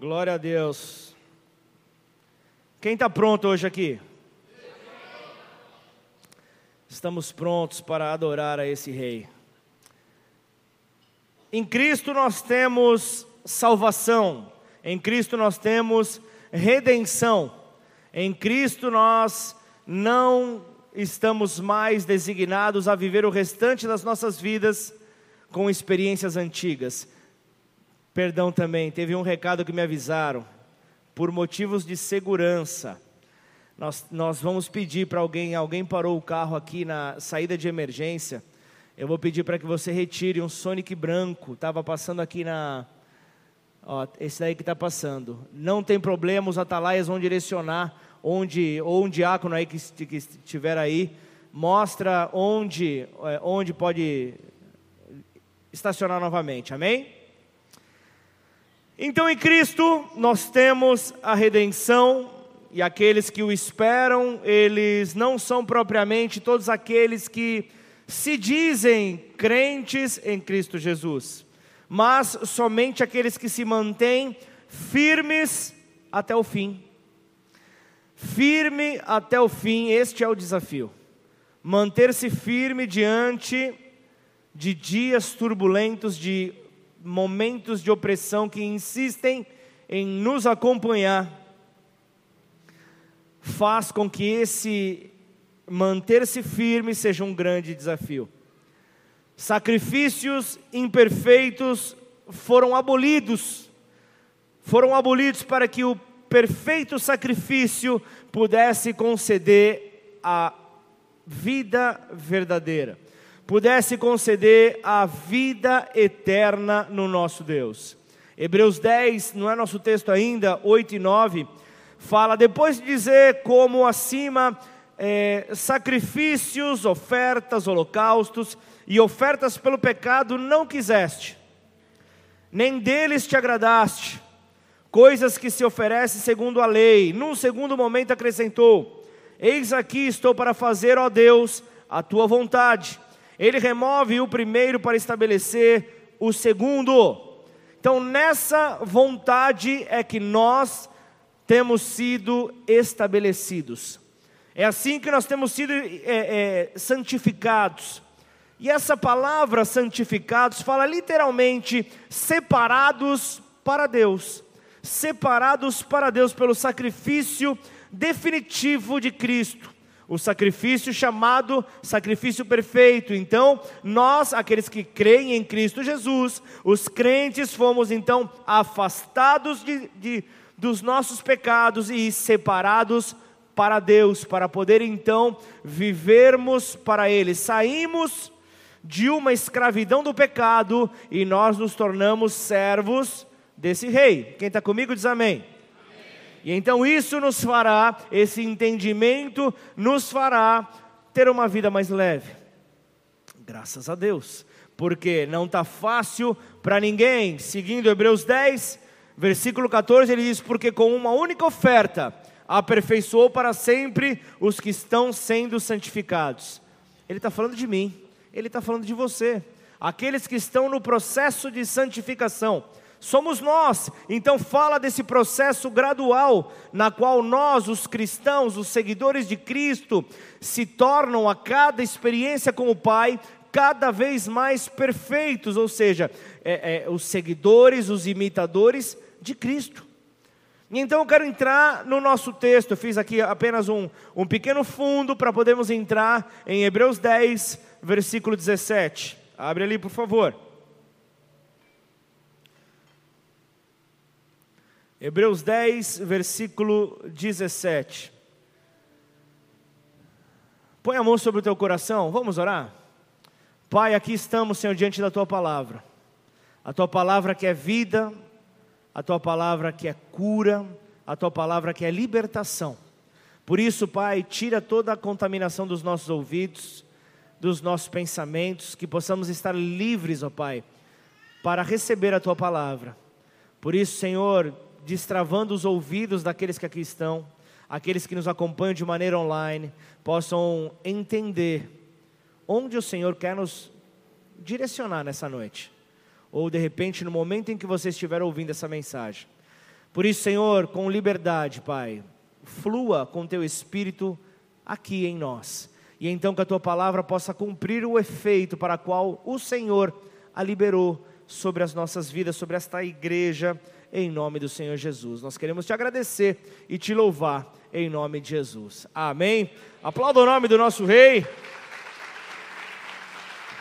Glória a Deus. Quem está pronto hoje aqui? Estamos prontos para adorar a esse Rei. Em Cristo nós temos salvação, em Cristo nós temos redenção, em Cristo nós não estamos mais designados a viver o restante das nossas vidas com experiências antigas. Perdão também, teve um recado que me avisaram, por motivos de segurança. Nós, nós vamos pedir para alguém, alguém parou o carro aqui na saída de emergência. Eu vou pedir para que você retire um Sonic branco, estava passando aqui na. Ó, esse daí que está passando. Não tem problema, os atalaias vão direcionar onde, ou um diácono aí que, que estiver aí, mostra onde, é, onde pode estacionar novamente. Amém? Então em Cristo nós temos a redenção, e aqueles que o esperam, eles não são propriamente todos aqueles que se dizem crentes em Cristo Jesus, mas somente aqueles que se mantêm firmes até o fim. Firme até o fim, este é o desafio. Manter-se firme diante de dias turbulentos, de momentos de opressão que insistem em nos acompanhar, faz com que esse manter-se firme seja um grande desafio. Sacrifícios imperfeitos foram abolidos, foram abolidos para que o perfeito sacrifício pudesse conceder a vida verdadeira pudesse conceder a vida eterna no nosso Deus. Hebreus 10, não é nosso texto ainda, 8 e 9, fala, depois de dizer como acima é, sacrifícios, ofertas, holocaustos e ofertas pelo pecado não quiseste, nem deles te agradaste, coisas que se oferecem segundo a lei. Num segundo momento acrescentou: Eis aqui estou para fazer, ó Deus, a tua vontade ele remove o primeiro para estabelecer o segundo. Então, nessa vontade é que nós temos sido estabelecidos. É assim que nós temos sido é, é, santificados. E essa palavra santificados fala literalmente separados para Deus. Separados para Deus pelo sacrifício definitivo de Cristo o sacrifício chamado sacrifício perfeito. Então, nós, aqueles que creem em Cristo Jesus, os crentes, fomos então afastados de, de, dos nossos pecados e separados para Deus, para poder então vivermos para Ele. Saímos de uma escravidão do pecado e nós nos tornamos servos desse Rei. Quem está comigo diz amém. E então isso nos fará, esse entendimento nos fará ter uma vida mais leve. Graças a Deus, porque não está fácil para ninguém. Seguindo Hebreus 10, versículo 14, ele diz: Porque com uma única oferta aperfeiçoou para sempre os que estão sendo santificados. Ele está falando de mim, ele está falando de você, aqueles que estão no processo de santificação somos nós. Então fala desse processo gradual na qual nós, os cristãos, os seguidores de Cristo, se tornam a cada experiência com o Pai cada vez mais perfeitos, ou seja, é, é, os seguidores, os imitadores de Cristo. Então eu quero entrar no nosso texto, eu fiz aqui apenas um, um pequeno fundo para podermos entrar em Hebreus 10, versículo 17. Abre ali, por favor. Hebreus 10, versículo 17. Põe a mão sobre o teu coração, vamos orar? Pai, aqui estamos, Senhor, diante da tua palavra. A tua palavra que é vida, a tua palavra que é cura, a tua palavra que é libertação. Por isso, Pai, tira toda a contaminação dos nossos ouvidos, dos nossos pensamentos, que possamos estar livres, ó Pai, para receber a tua palavra. Por isso, Senhor, destravando os ouvidos daqueles que aqui estão, aqueles que nos acompanham de maneira online, possam entender onde o Senhor quer nos direcionar nessa noite, ou de repente no momento em que você estiver ouvindo essa mensagem. Por isso, Senhor, com liberdade, Pai, flua com teu espírito aqui em nós. E então que a tua palavra possa cumprir o efeito para qual o Senhor a liberou sobre as nossas vidas, sobre esta igreja, em nome do Senhor Jesus. Nós queremos te agradecer e te louvar em nome de Jesus. Amém. Aplauda o nome do nosso rei.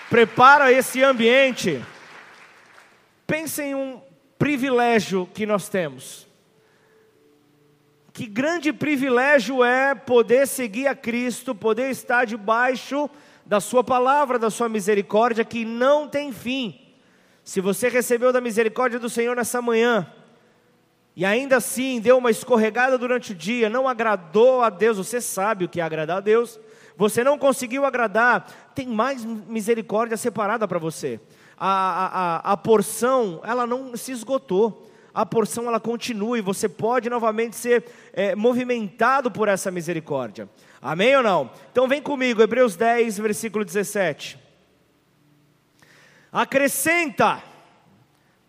Prepara esse ambiente. Pense em um privilégio que nós temos. Que grande privilégio é poder seguir a Cristo, poder estar debaixo da Sua palavra, da Sua misericórdia, que não tem fim. Se você recebeu da misericórdia do Senhor nessa manhã, e ainda assim deu uma escorregada durante o dia, não agradou a Deus, você sabe o que é agradar a Deus, você não conseguiu agradar, tem mais misericórdia separada para você. A, a, a, porção, ela não se esgotou a porção ela continua e você pode novamente ser é, movimentado por essa misericórdia. Amém ou não? Então vem comigo, Hebreus 10, versículo 17. Acrescenta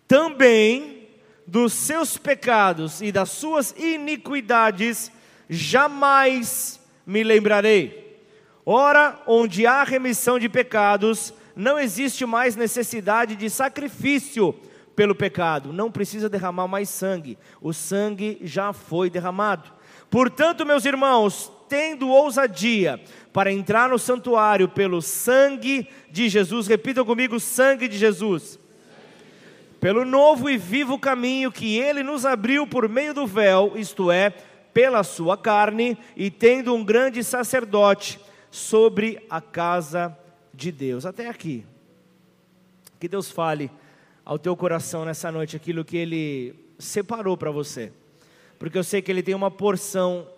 também dos seus pecados e das suas iniquidades, jamais me lembrarei. Ora, onde há remissão de pecados, não existe mais necessidade de sacrifício pelo pecado, não precisa derramar mais sangue, o sangue já foi derramado. Portanto, meus irmãos, tendo ousadia para entrar no santuário pelo sangue de Jesus, repitam comigo: sangue de Jesus. Pelo novo e vivo caminho que ele nos abriu por meio do véu, isto é, pela sua carne, e tendo um grande sacerdote sobre a casa de Deus. Até aqui. Que Deus fale ao teu coração nessa noite aquilo que Ele separou para você, porque eu sei que Ele tem uma porção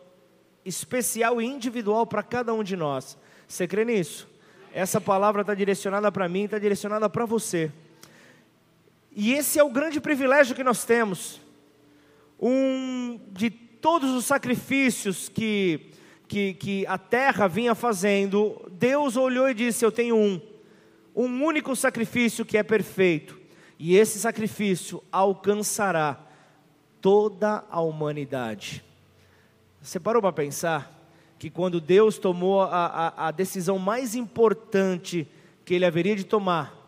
especial e individual para cada um de nós. Você crê nisso? Essa palavra está direcionada para mim, está direcionada para você. E esse é o grande privilégio que nós temos. Um de todos os sacrifícios que, que, que a terra vinha fazendo, Deus olhou e disse: Eu tenho um, um único sacrifício que é perfeito. E esse sacrifício alcançará toda a humanidade. Você parou para pensar que quando Deus tomou a, a, a decisão mais importante que Ele haveria de tomar,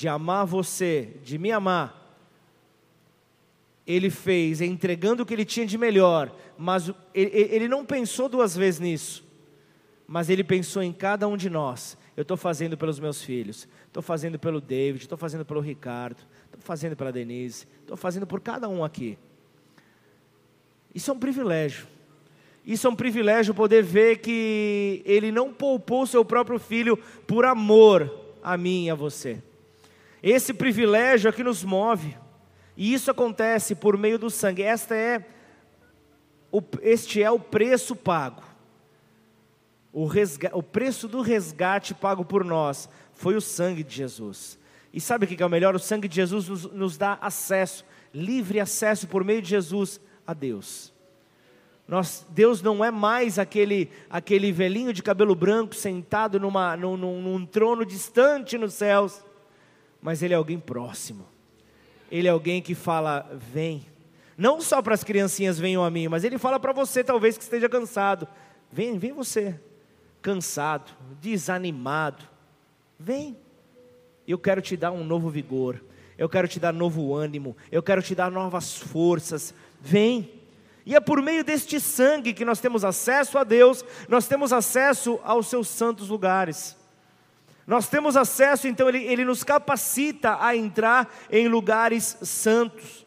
de amar você, de me amar, Ele fez entregando o que Ele tinha de melhor, mas ele, não pensou duas vezes nisso, mas Ele pensou em cada um de nós. Eu estou fazendo pelos meus filhos, estou fazendo pelo David, estou fazendo pelo Ricardo, estou fazendo pela Denise, estou fazendo por cada um aqui. Isso é um privilégio. Isso é um privilégio poder ver que Ele não poupou seu próprio filho por amor a mim e a você. Esse privilégio é que nos move. E isso acontece por meio do sangue. Esta é o, este é o preço pago. O, resga, o preço do resgate pago por nós foi o sangue de Jesus. E sabe o que é o melhor? O sangue de Jesus nos, nos dá acesso, livre acesso por meio de Jesus a Deus. Nós, Deus não é mais aquele, aquele velhinho de cabelo branco sentado numa, num, num, num trono distante nos céus, mas Ele é alguém próximo. Ele é alguém que fala: vem. Não só para as criancinhas venham a mim, mas Ele fala para você, talvez que esteja cansado: vem, vem você, cansado, desanimado, vem eu quero te dar um novo vigor, eu quero te dar novo ânimo, eu quero te dar novas forças. Vem. E é por meio deste sangue que nós temos acesso a Deus, nós temos acesso aos seus santos lugares. Nós temos acesso, então, ele, ele nos capacita a entrar em lugares santos.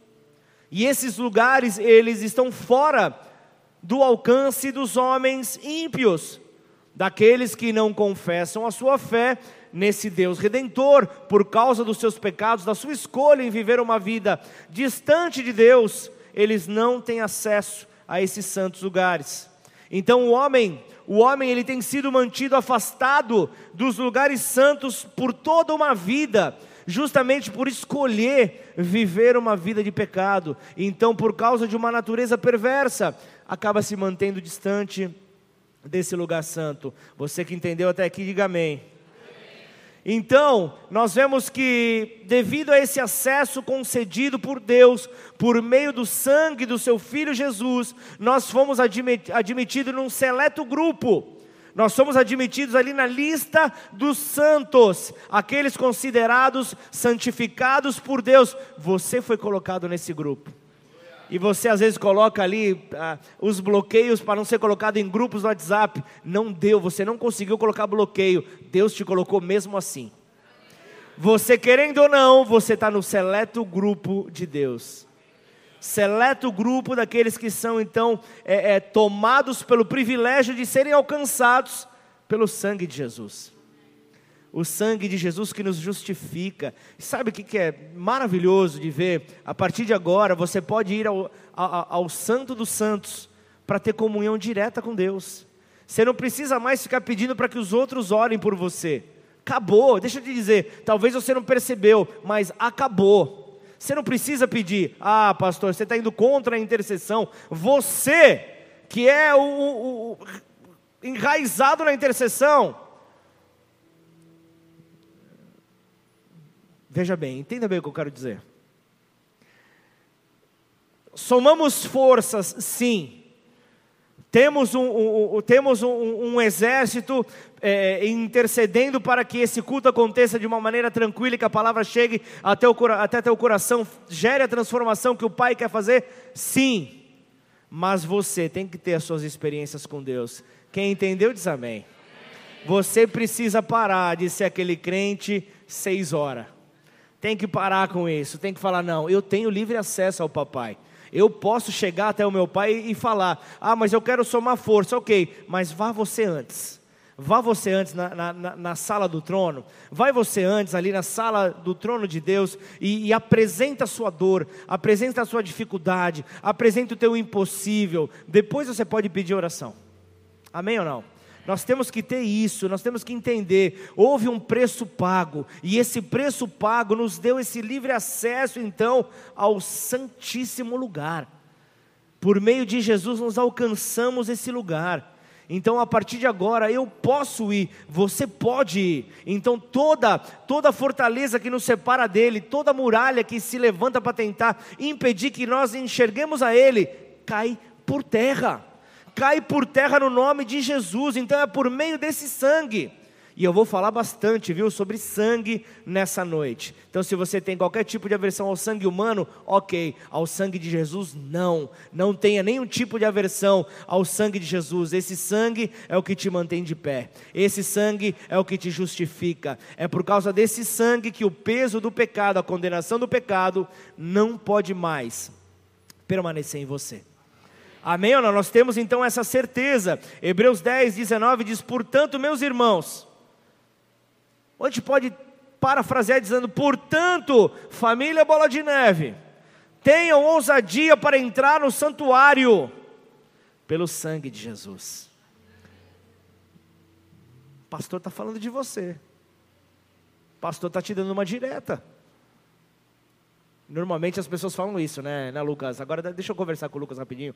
E esses lugares, eles estão fora do alcance dos homens ímpios, daqueles que não confessam a sua fé nesse Deus redentor, por causa dos seus pecados, da sua escolha em viver uma vida distante de Deus, eles não têm acesso a esses santos lugares. Então o homem, o homem ele tem sido mantido afastado dos lugares santos por toda uma vida, justamente por escolher viver uma vida de pecado. Então, por causa de uma natureza perversa, acaba se mantendo distante desse lugar santo. Você que entendeu até aqui, diga amém. Então, nós vemos que, devido a esse acesso concedido por Deus, por meio do sangue do seu Filho Jesus, nós fomos admitidos num seleto grupo. Nós somos admitidos ali na lista dos santos, aqueles considerados santificados por Deus. Você foi colocado nesse grupo. E você às vezes coloca ali ah, os bloqueios para não ser colocado em grupos no WhatsApp. Não deu, você não conseguiu colocar bloqueio. Deus te colocou mesmo assim. Você querendo ou não, você está no seleto grupo de Deus. Seleto grupo daqueles que são então é, é, tomados pelo privilégio de serem alcançados pelo sangue de Jesus o sangue de Jesus que nos justifica. Sabe o que é maravilhoso de ver? A partir de agora, você pode ir ao, ao, ao Santo dos Santos para ter comunhão direta com Deus. Você não precisa mais ficar pedindo para que os outros orem por você. Acabou, deixa eu te dizer, talvez você não percebeu, mas acabou. Você não precisa pedir, ah, pastor, você está indo contra a intercessão. Você, que é o, o, o enraizado na intercessão, Veja bem, entenda bem o que eu quero dizer. Somamos forças, sim. Temos um, um, um temos um, um exército é, intercedendo para que esse culto aconteça de uma maneira tranquila e que a palavra chegue até, o, até teu coração, gere a transformação que o Pai quer fazer? Sim. Mas você tem que ter as suas experiências com Deus. Quem entendeu, diz amém. Você precisa parar de ser aquele crente seis horas. Tem que parar com isso, tem que falar: não, eu tenho livre acesso ao papai. Eu posso chegar até o meu pai e falar: ah, mas eu quero somar força, ok, mas vá você antes. Vá você antes na, na, na, sala do trono, vai você antes ali na sala do trono de Deus e, e apresenta a sua dor, apresenta a sua dificuldade, apresenta o teu impossível. Depois você pode pedir oração. Amém ou não? Nós temos que ter isso, nós temos que entender. Houve um preço pago, e esse preço pago nos deu esse livre acesso, então, ao Santíssimo Lugar. Por meio de Jesus, nós alcançamos esse lugar. Então, a partir de agora, eu posso ir, você pode ir. Então, toda toda fortaleza que nos separa dele, toda muralha que se levanta para tentar impedir que nós enxerguemos a ele, cai por terra cai por terra no nome de Jesus, então é por meio desse sangue. E eu vou falar bastante, viu, sobre sangue nessa noite. Então, se você tem qualquer tipo de aversão ao sangue humano, ok. Ao sangue de Jesus, não. Não tenha nenhum tipo de aversão ao sangue de Jesus. Esse sangue é o que te mantém de pé. Esse sangue é o que te justifica. É por causa desse sangue que o peso do pecado, a condenação do pecado, não pode mais permanecer em você. Amém não? Nós temos então essa certeza. Hebreus 10, 19 diz: Portanto, meus irmãos, a gente pode parafrasear dizendo: Portanto, família Bola de Neve, tenham ousadia para entrar no santuário pelo sangue de Jesus. O pastor está falando de você. O pastor está te dando uma direta. Normalmente as pessoas falam isso, né, né, Lucas? Agora deixa eu conversar com o Lucas rapidinho.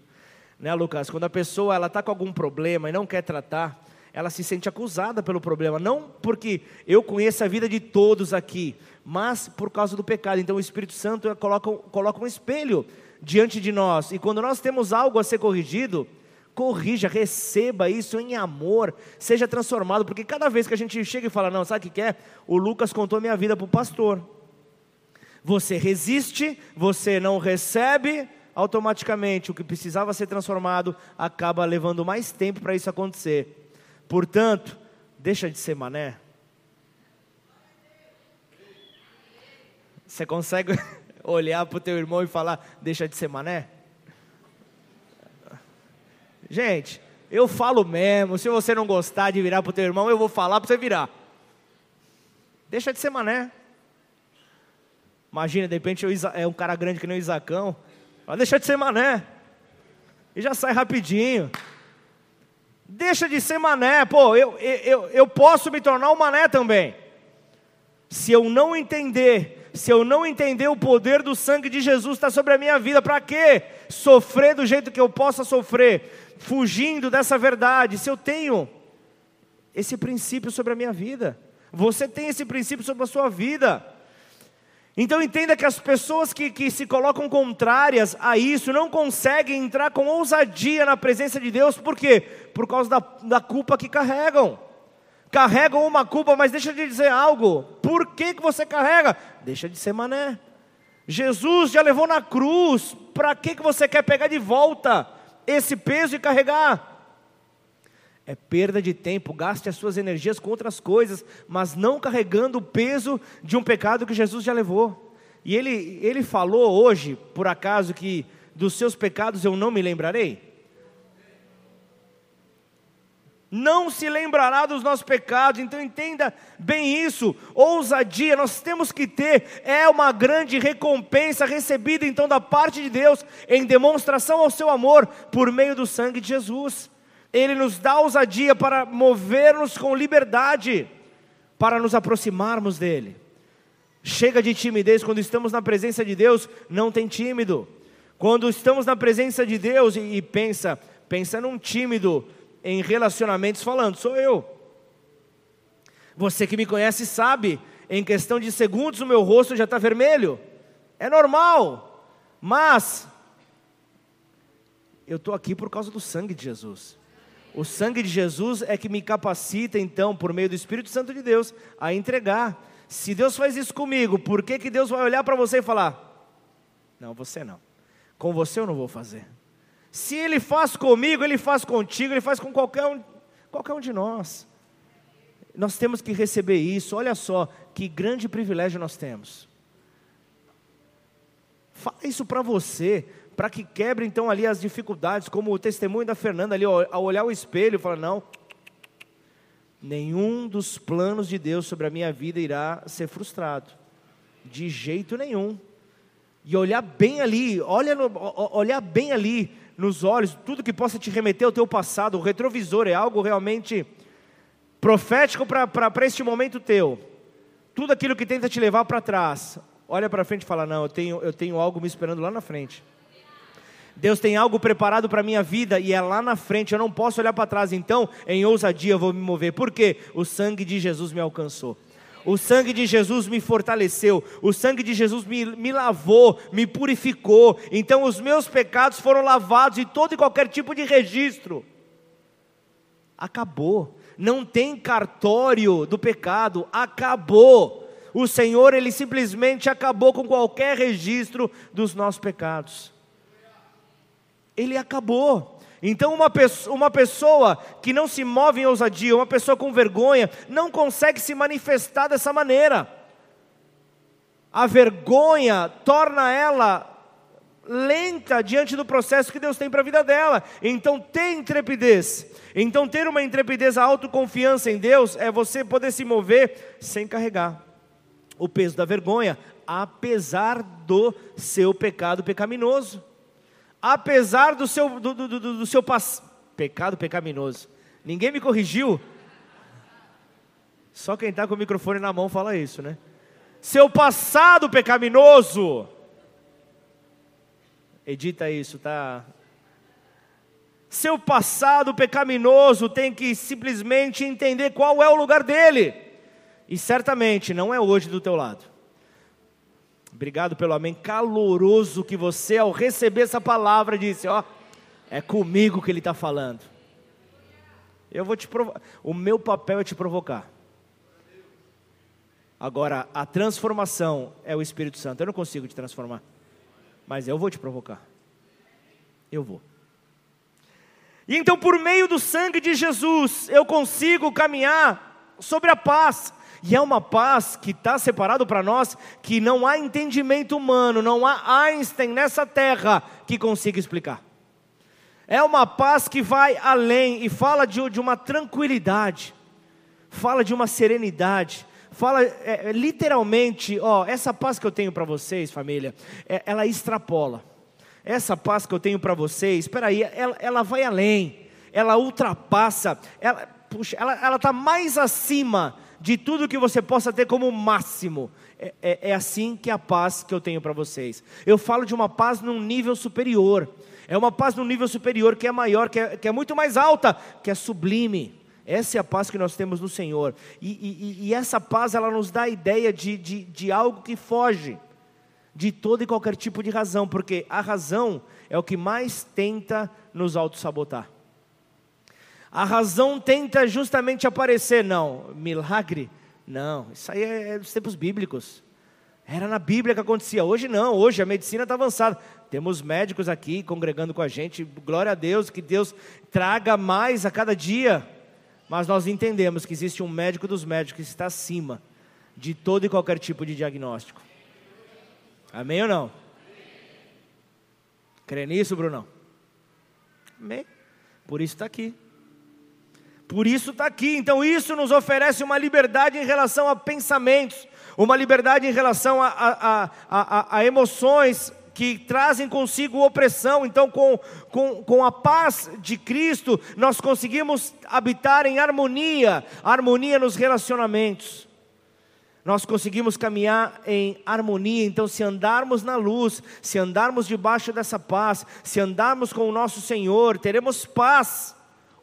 Né, Lucas? Quando a pessoa ela está com algum problema e não quer tratar, ela se sente acusada pelo problema. Não porque eu conheço a vida de todos aqui, mas por causa do pecado. Então o Espírito Santo coloca, coloca um espelho diante de nós. E quando nós temos algo a ser corrigido, corrija, receba isso em amor, seja transformado, porque cada vez que a gente chega e fala, não, sabe o que quer? O Lucas contou minha vida para o pastor. Você resiste, você não recebe, automaticamente o que precisava ser transformado acaba levando mais tempo para isso acontecer. Portanto, deixa de ser mané. Você consegue olhar para o teu irmão e falar, deixa de ser mané? Gente, eu falo mesmo, se você não gostar de virar para o teu irmão, eu vou falar para você virar. Deixa de ser mané. Imagina, de repente é um cara grande que nem o Isacão, Vai deixar de ser mané. E já sai rapidinho. Deixa de ser mané. Pô, eu, eu, eu posso me tornar um mané também. Se eu não entender, se eu não entender o poder do sangue de Jesus está sobre a minha vida, para quê? Sofrer do jeito que eu possa sofrer, fugindo dessa verdade. Se eu tenho esse princípio sobre a minha vida, Você tem esse princípio sobre a sua vida. Então entenda que as pessoas que, que se colocam contrárias a isso não conseguem entrar com ousadia na presença de Deus, por quê? Por causa da, da culpa que carregam. Carregam uma culpa, mas deixa de dizer algo. Por que, que você carrega? Deixa de ser mané. Jesus já levou na cruz, para que, que você quer pegar de volta esse peso e carregar? É perda de tempo, gaste as suas energias com outras coisas, mas não carregando o peso de um pecado que Jesus já levou. E ele, ele falou hoje, por acaso, que dos seus pecados eu não me lembrarei? Não se lembrará dos nossos pecados, então entenda bem isso. Ousadia, nós temos que ter, é uma grande recompensa recebida então da parte de Deus, em demonstração ao seu amor, por meio do sangue de Jesus. Ele nos dá ousadia para mover-nos com liberdade, para nos aproximarmos dEle. Chega de timidez, quando estamos na presença de Deus, não tem tímido. Quando estamos na presença de Deus e, e pensa, pensa num tímido em relacionamentos falando, sou eu. Você que me conhece sabe, em questão de segundos o meu rosto já está vermelho. É normal, mas eu estou aqui por causa do sangue de Jesus. O sangue de Jesus é que me capacita, então, por meio do Espírito Santo de Deus, a entregar. Se Deus faz isso comigo, por que, que Deus vai olhar para você e falar: Não, você não. Com você eu não vou fazer. Se Ele faz comigo, Ele faz contigo, Ele faz com qualquer um, qualquer um de nós. Nós temos que receber isso. Olha só, que grande privilégio nós temos. Fala isso para você para que quebre então ali as dificuldades, como o testemunho da Fernanda ali, ao olhar o espelho, fala: não, nenhum dos planos de Deus sobre a minha vida irá ser frustrado, de jeito nenhum. E olhar bem ali, olha no, olhar bem ali nos olhos, tudo que possa te remeter ao teu passado, o retrovisor é algo realmente profético para este momento teu. Tudo aquilo que tenta te levar para trás, olha para frente e fala: não, eu tenho, eu tenho algo me esperando lá na frente. Deus tem algo preparado para a minha vida e é lá na frente, eu não posso olhar para trás, então em ousadia eu vou me mover, porque o sangue de Jesus me alcançou. O sangue de Jesus me fortaleceu, o sangue de Jesus me, me lavou, me purificou. Então os meus pecados foram lavados e todo e qualquer tipo de registro. Acabou. Não tem cartório do pecado, acabou. O Senhor, Ele simplesmente acabou com qualquer registro dos nossos pecados ele acabou. Então, uma pessoa, uma pessoa que não se move em ousadia, uma pessoa com vergonha, não consegue se manifestar dessa maneira. A vergonha torna ela lenta diante do processo que Deus tem para a vida dela. Então, ter intrepidez. Então, ter uma intrepidez, a autoconfiança em Deus, é você poder se mover sem carregar o peso da vergonha, apesar do seu pecado pecaminoso apesar do seu, do, do, do, do seu pass... pecado pecaminoso. Ninguém me corrigiu. Só quem está com o microfone na mão fala isso, né? Seu passado pecaminoso. Edita isso, tá? Seu passado pecaminoso tem que simplesmente entender qual é o lugar dele. E certamente não é hoje do teu lado. Obrigado pelo amém caloroso que você, ao receber essa palavra, disse: Ó, é comigo que ele está falando. Eu vou te provocar. O meu papel é te provocar. Agora, a transformação é o Espírito Santo. Eu não consigo te transformar. Mas eu vou te provocar. Eu vou. E então, por meio do sangue de Jesus, eu consigo caminhar sobre a paz. E é uma paz que está separado para nós, que não há entendimento humano, não há Einstein nessa terra que consiga explicar. É uma paz que vai além e fala de, de uma tranquilidade, fala de uma serenidade, fala é, é literalmente, ó, essa paz que eu tenho para vocês, família, é, ela extrapola. Essa paz que eu tenho para vocês, espera aí, ela, ela vai além, ela ultrapassa, ela, está mais acima de tudo que você possa ter como máximo. É, é, é assim que é a paz que eu tenho para vocês. Eu falo de uma paz num nível superior. É uma paz num nível superior que é maior, que é, que é muito mais alta, que é sublime. Essa é a paz que nós temos no Senhor. E, e, e essa paz, ela nos dá a ideia de, de, de algo que foge de todo e qualquer tipo de razão, porque a razão é o que mais tenta nos auto-sabotar. A razão tenta justamente aparecer, não, milagre, não, isso aí é dos tempos bíblicos. Era na Bíblia que acontecia. Hoje não, hoje a medicina está avançada. Temos médicos aqui congregando com a gente. Glória a Deus, que Deus traga mais a cada dia. Mas nós entendemos que existe um médico dos médicos que está acima de todo e qualquer tipo de diagnóstico. Amém ou não? Crê nisso, Brunão? Amém. Por isso está aqui. Por isso está aqui. Então, isso nos oferece uma liberdade em relação a pensamentos, uma liberdade em relação a, a, a, a emoções que trazem consigo opressão. Então, com, com, com a paz de Cristo, nós conseguimos habitar em harmonia harmonia nos relacionamentos. Nós conseguimos caminhar em harmonia, então, se andarmos na luz, se andarmos debaixo dessa paz, se andarmos com o nosso Senhor, teremos paz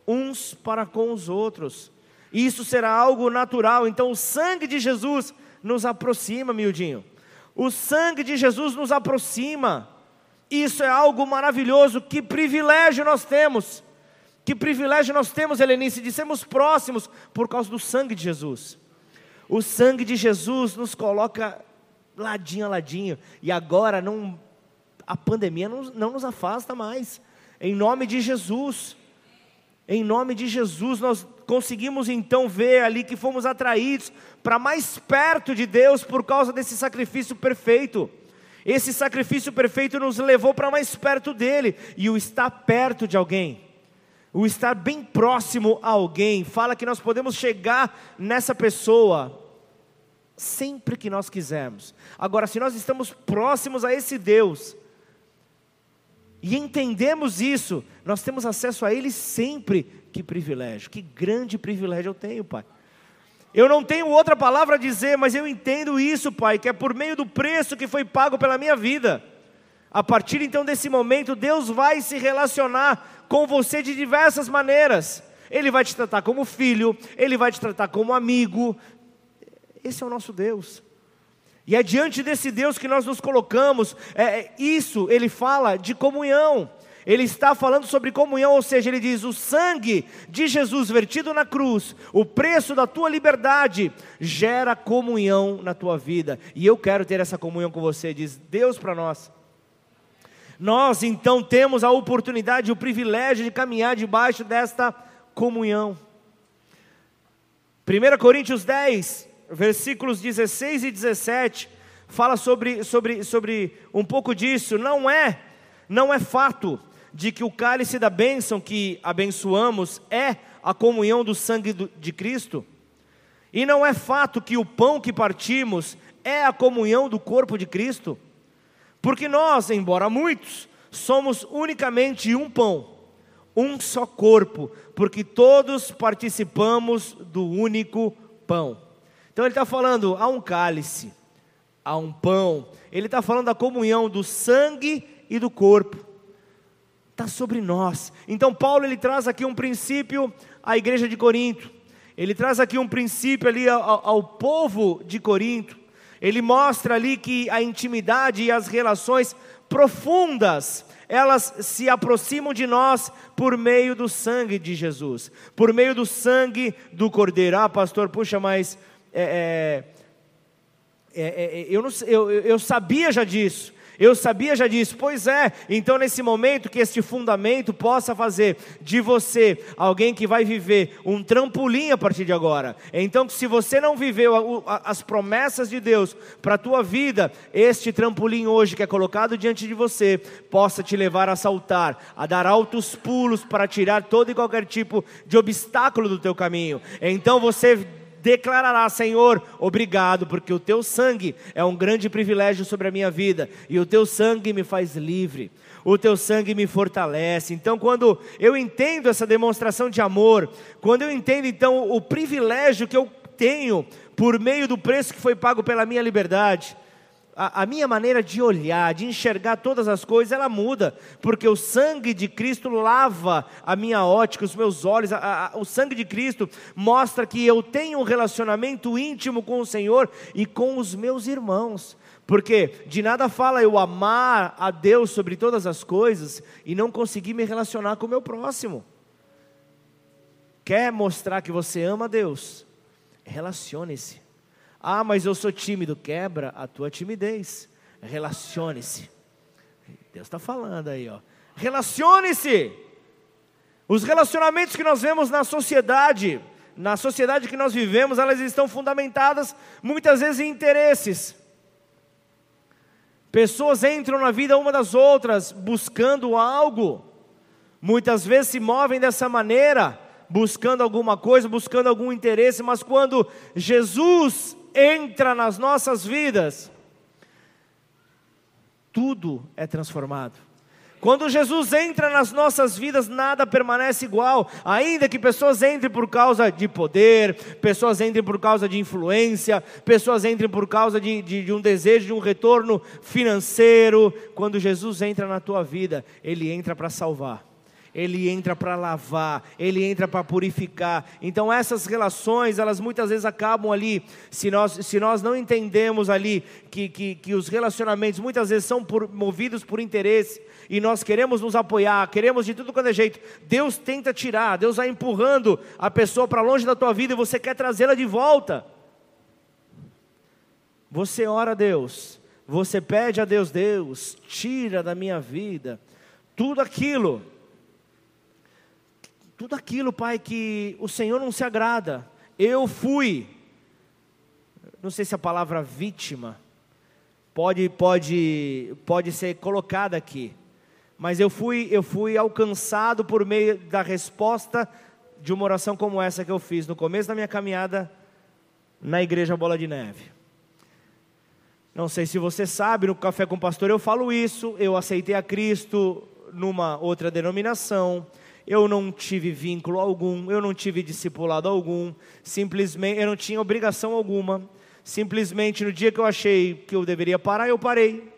uns para com os outros. Isso será algo natural. Então, o sangue de Jesus nos aproxima, miudinho. O sangue de Jesus nos aproxima. Isso é algo maravilhoso. Que privilégio nós temos. Que privilégio nós temos, Helenice, de sermos próximos por causa do sangue de Jesus. O sangue de Jesus nos coloca ladinho a ladinho. E agora não, a pandemia não, não nos afasta mais. Em nome de Jesus. Em nome de Jesus, nós conseguimos então ver ali que fomos atraídos para mais perto de Deus por causa desse sacrifício perfeito. Esse sacrifício perfeito nos levou para mais perto dele, e o estar perto de alguém, o estar bem próximo a alguém, fala que nós podemos chegar nessa pessoa sempre que nós quisermos. Agora, se nós estamos próximos a esse Deus, e entendemos isso, nós temos acesso a Ele sempre. Que privilégio, que grande privilégio eu tenho, Pai. Eu não tenho outra palavra a dizer, mas eu entendo isso, Pai, que é por meio do preço que foi pago pela minha vida. A partir então desse momento, Deus vai se relacionar com você de diversas maneiras. Ele vai te tratar como filho, ele vai te tratar como amigo. Esse é o nosso Deus. E é diante desse Deus que nós nos colocamos. É, é, isso ele fala de comunhão. Ele está falando sobre comunhão, ou seja, ele diz: o sangue de Jesus vertido na cruz, o preço da tua liberdade, gera comunhão na tua vida. E eu quero ter essa comunhão com você, diz Deus para nós. Nós então temos a oportunidade, o privilégio de caminhar debaixo desta comunhão. 1 Coríntios 10, versículos 16 e 17, fala sobre, sobre, sobre um pouco disso. Não é, não é fato de que o cálice da bênção que abençoamos é a comunhão do sangue de Cristo, e não é fato que o pão que partimos é a comunhão do corpo de Cristo, porque nós, embora muitos, somos unicamente um pão, um só corpo, porque todos participamos do único pão. Então ele está falando, há um cálice, há um pão, ele está falando da comunhão do sangue e do corpo, está sobre nós. Então Paulo ele traz aqui um princípio à igreja de Corinto, ele traz aqui um princípio ali ao, ao povo de Corinto, ele mostra ali que a intimidade e as relações profundas, elas se aproximam de nós por meio do sangue de Jesus, por meio do sangue do Cordeiro. Ah, pastor, puxa, mas é é, é, é, é, eu, não, eu, eu sabia já disso. Eu sabia já disso, pois é. Então, nesse momento, que este fundamento possa fazer de você alguém que vai viver um trampolim a partir de agora. Então, se você não viveu as promessas de Deus para a tua vida, este trampolim hoje que é colocado diante de você, possa te levar a saltar, a dar altos pulos para tirar todo e qualquer tipo de obstáculo do teu caminho. Então, você declarará: Senhor, obrigado, porque o teu sangue é um grande privilégio sobre a minha vida, e o teu sangue me faz livre, o teu sangue me fortalece. Então, quando eu entendo essa demonstração de amor, quando eu entendo então o privilégio que eu tenho por meio do preço que foi pago pela minha liberdade, a, a, minha maneira de olhar, de enxergar todas as coisas, ela muda, porque o sangue de Cristo lava a minha ótica, os meus olhos, a, a, o sangue de Cristo mostra que eu tenho um relacionamento íntimo com o Senhor e com os meus irmãos. Porque de nada fala eu amar a Deus sobre todas as coisas e não conseguir me relacionar com o meu próximo. Quer mostrar que você ama a Deus? Relacione-se. Ah, mas eu sou tímido. Quebra a tua timidez. Relacione-se. Deus está falando aí, ó. Relacione-se. Os relacionamentos que nós vemos na sociedade, na sociedade que nós vivemos, elas estão fundamentadas muitas vezes em interesses. Pessoas entram na vida uma das outras buscando algo, muitas vezes se movem dessa maneira, buscando alguma coisa, buscando algum interesse, mas quando Jesus entra nas nossas vidas, tudo é transformado. Quando Jesus entra nas nossas vidas, nada permanece igual, ainda que pessoas entrem por causa de poder, pessoas entrem por causa de influência, pessoas entrem por causa de, de, de um desejo de um retorno financeiro. Quando Jesus entra na tua vida, Ele entra para salvar ele entra para lavar, ele entra para purificar. Então essas relações, elas muitas vezes acabam ali, se nós, se nós não entendemos ali que, que, que os relacionamentos muitas vezes são por, movidos por interesse, e nós queremos nos apoiar, queremos de tudo quanto é jeito, Deus tenta tirar, Deus vai empurrando a pessoa para longe da tua vida e você quer trazê-la de volta. Você ora a Deus, você pede a Deus, Deus, tira da minha vida tudo aquilo tudo aquilo, Pai, que o Senhor não se agrada. Eu fui, não sei se a palavra vítima pode, pode, pode ser colocada aqui, mas eu fui, eu fui alcançado por meio da resposta de uma oração como essa que eu fiz no começo da minha caminhada na igreja Bola de Neve. Não sei se você sabe, no Café com o Pastor eu falo isso, eu aceitei a Cristo numa outra denominação, eu não tive vínculo algum, eu não tive discipulado algum, simplesmente eu não tinha obrigação alguma. Simplesmente no dia que eu achei que eu deveria parar, eu parei.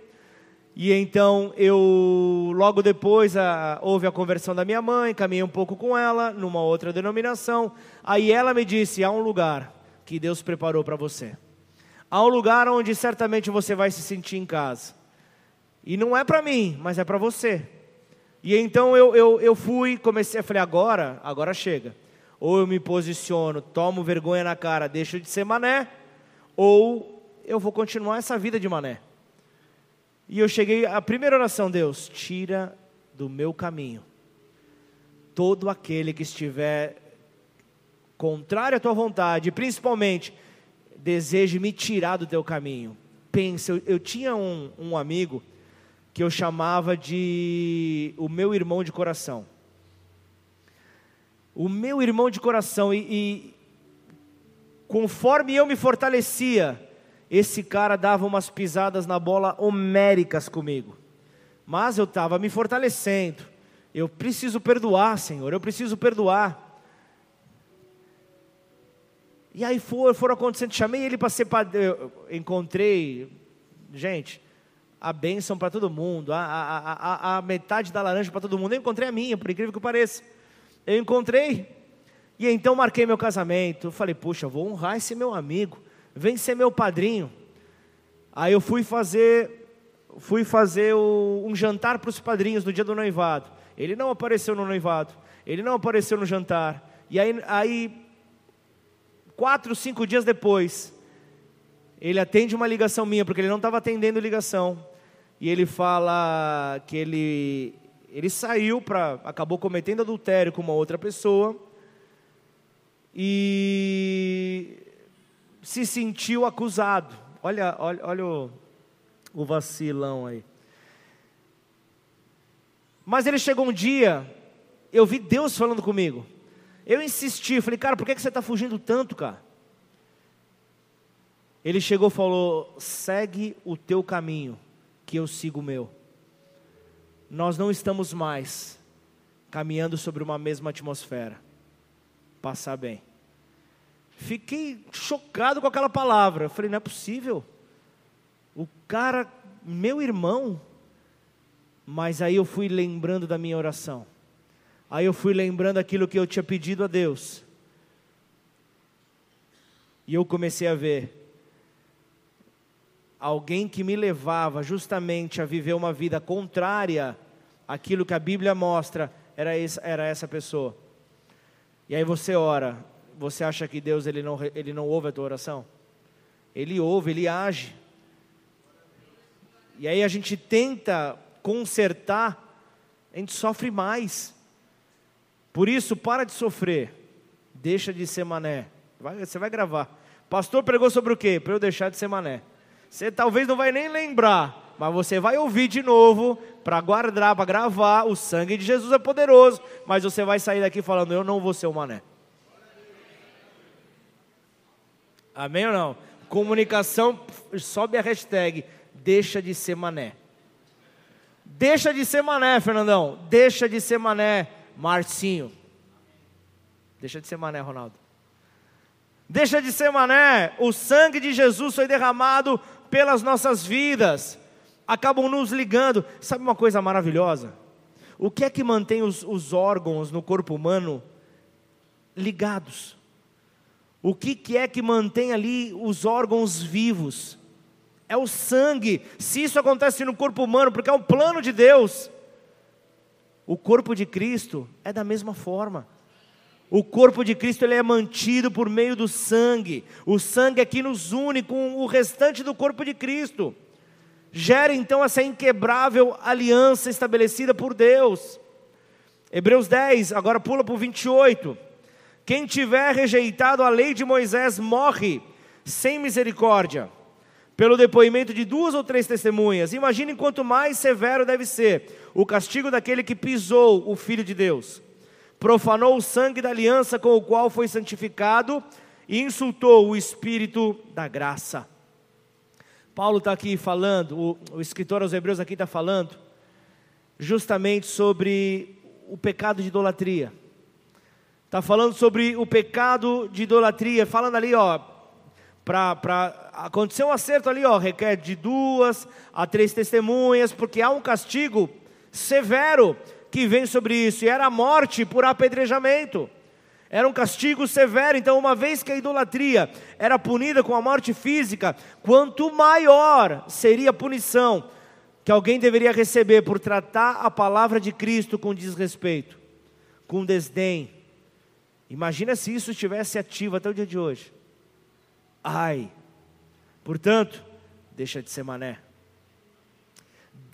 E então eu logo depois a, houve a conversão da minha mãe, caminhei um pouco com ela numa outra denominação. Aí ela me disse: há um lugar que Deus preparou para você. Há um lugar onde certamente você vai se sentir em casa. E não é para mim, mas é para você. E então eu, eu, eu fui, comecei, falei, agora, agora chega. Ou eu me posiciono, tomo vergonha na cara, deixo de ser mané, ou eu vou continuar essa vida de mané. E eu cheguei, a primeira oração, Deus, tira do meu caminho todo aquele que estiver contrário à tua vontade, principalmente deseje me tirar do teu caminho. Pensa, eu, eu tinha um, um amigo que eu chamava de o meu irmão de coração. O meu irmão de coração, e, e conforme eu me fortalecia, esse cara dava umas pisadas na bola homéricas comigo. Mas eu estava me fortalecendo. Eu preciso perdoar, Senhor, eu preciso perdoar. E aí foram, foram acontecendo, chamei ele para ser padre, encontrei, gente, a bênção para todo mundo, a, a, a, a, metade da laranja para todo mundo. Eu encontrei a minha, por incrível que pareça. Eu encontrei. E então marquei meu casamento. Falei, puxa, vou honrar esse meu amigo. Vem ser meu padrinho. Aí eu fui fazer, fui fazer o, um jantar para os padrinhos no dia do noivado. Ele não apareceu no noivado. Ele não apareceu no jantar. E aí, aí quatro, cinco dias depois, ele atende uma ligação minha, porque ele não estava atendendo ligação. E ele fala que ele, ele saiu para. acabou cometendo adultério com uma outra pessoa. E se sentiu acusado. Olha, olha, olha o, o vacilão aí. Mas ele chegou um dia, eu vi Deus falando comigo. Eu insisti, falei, cara, por que você está fugindo tanto, cara? Ele chegou e falou: segue o teu caminho, que eu sigo o meu. Nós não estamos mais caminhando sobre uma mesma atmosfera. Passar bem. Fiquei chocado com aquela palavra. Eu falei: não é possível. O cara, meu irmão, mas aí eu fui lembrando da minha oração. Aí eu fui lembrando aquilo que eu tinha pedido a Deus. E eu comecei a ver alguém que me levava justamente a viver uma vida contrária àquilo que a Bíblia mostra, era essa, era essa pessoa. E aí você ora, você acha que Deus ele não, ele não ouve a tua oração? Ele ouve, ele age. E aí a gente tenta consertar, a gente sofre mais. Por isso, para de sofrer, deixa de ser mané. Vai, você vai gravar. Pastor pregou sobre o quê? Para eu deixar de ser mané. Você talvez não vai nem lembrar, mas você vai ouvir de novo para guardar, para gravar. O sangue de Jesus é poderoso, mas você vai sair daqui falando: Eu não vou ser o mané. Amém ou não? Comunicação, sobe a hashtag, deixa de ser mané. Deixa de ser mané, Fernandão. Deixa de ser mané, Marcinho. Deixa de ser mané, Ronaldo. Deixa de ser mané. O sangue de Jesus foi derramado pelas nossas vidas. Acabam nos ligando. Sabe uma coisa maravilhosa? O que é que mantém os, os órgãos no corpo humano ligados? O que, que é que mantém ali os órgãos vivos? É o sangue. Se isso acontece no corpo humano, porque é um plano de Deus, o corpo de Cristo é da mesma forma. O corpo de Cristo ele é mantido por meio do sangue. O sangue aqui nos une com o restante do corpo de Cristo. Gera então essa inquebrável aliança estabelecida por Deus. Hebreus 10, agora pula para o 28. Quem tiver rejeitado a lei de Moisés morre sem misericórdia, pelo depoimento de duas ou três testemunhas. Imagine quanto mais severo deve ser o castigo daquele que pisou o Filho de Deus profanou o sangue da aliança com o qual foi santificado e insultou o Espírito da graça. Paulo está aqui falando, o, o escritor aos Hebreus aqui está falando, justamente sobre o pecado de idolatria. Está falando sobre o pecado de idolatria, falando ali, ó, para acontecer um acerto ali, ó, requer de duas a três testemunhas, porque há um castigo severo que vem sobre isso, e era a morte por apedrejamento. Era um castigo severo, então, uma vez que a idolatria era punida com a morte física, quanto maior seria a punição que alguém deveria receber por tratar a palavra de Cristo com desrespeito, com desdém. Imagina se isso estivesse ativo até o dia de hoje. Ai, portanto, deixa de ser mané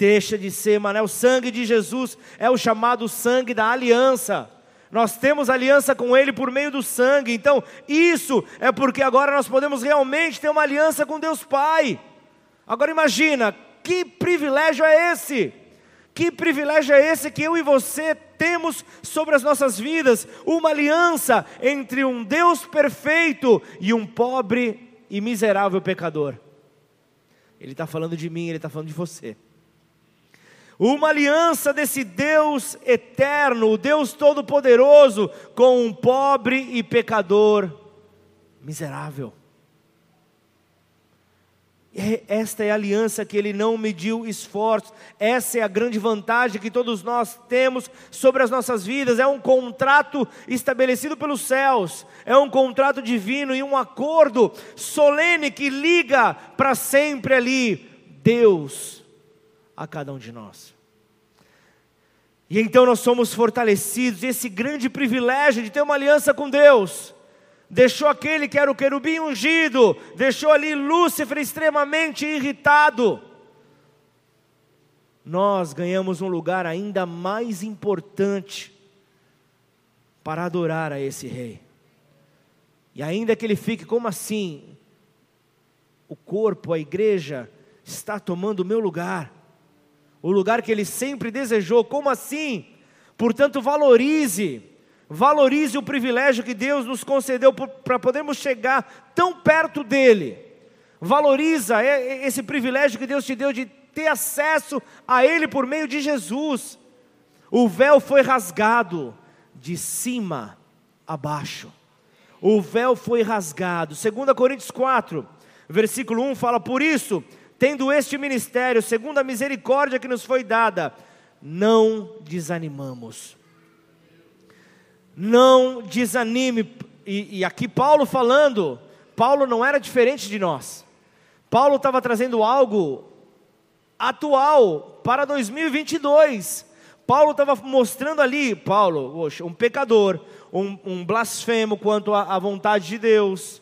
deixa de ser, mano. É o sangue de Jesus, é o chamado sangue da aliança. Nós temos aliança com Ele por meio do sangue, então isso é porque agora nós podemos realmente ter uma aliança com Deus Pai. Agora imagina, que privilégio é esse? Que privilégio é esse que eu e você temos sobre as nossas vidas? Uma aliança entre um Deus perfeito e um pobre e miserável pecador. Ele está falando de mim, ele está falando de você uma aliança desse Deus eterno, o Deus todo-poderoso, com um pobre e pecador miserável. Esta é a aliança que ele não mediu esforços, essa é a grande vantagem que todos nós temos sobre as nossas vidas. É um contrato estabelecido pelos céus, é um contrato divino e um acordo solene que liga para sempre ali Deus a cada um de nós. E então nós somos fortalecidos, e esse grande privilégio de ter uma aliança com Deus, deixou aquele que era o querubim ungido, deixou ali Lúcifer extremamente irritado. Nós ganhamos um lugar ainda mais importante para adorar a esse rei. E ainda que ele fique como assim, o corpo, a igreja, está tomando o meu lugar o lugar que ele sempre desejou. Como assim? Portanto, valorize, valorize o privilégio que Deus nos concedeu para podermos chegar tão perto dele. Valoriza esse privilégio que Deus te deu de ter acesso a ele por meio de Jesus. O véu foi rasgado de cima a baixo. O véu foi rasgado. 2 Coríntios 4, versículo 1 fala: Por isso, tendo este ministério, segundo a misericórdia que nos foi dada, não desanimamos. Não desanime. E, e aqui Paulo falando, Paulo não era diferente de nós. Paulo estava trazendo algo atual para 2022. Paulo estava mostrando ali, Paulo, um pecador, um, um blasfemo quanto à vontade de Deus,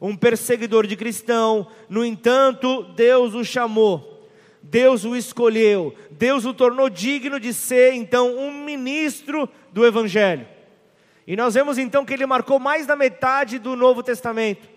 um perseguidor de cristão. No entanto, Deus o chamou, Deus o escolheu, Deus o tornou digno de ser então um ministro do Evangelho. E nós vemos então que ele marcou mais da metade do Novo Testamento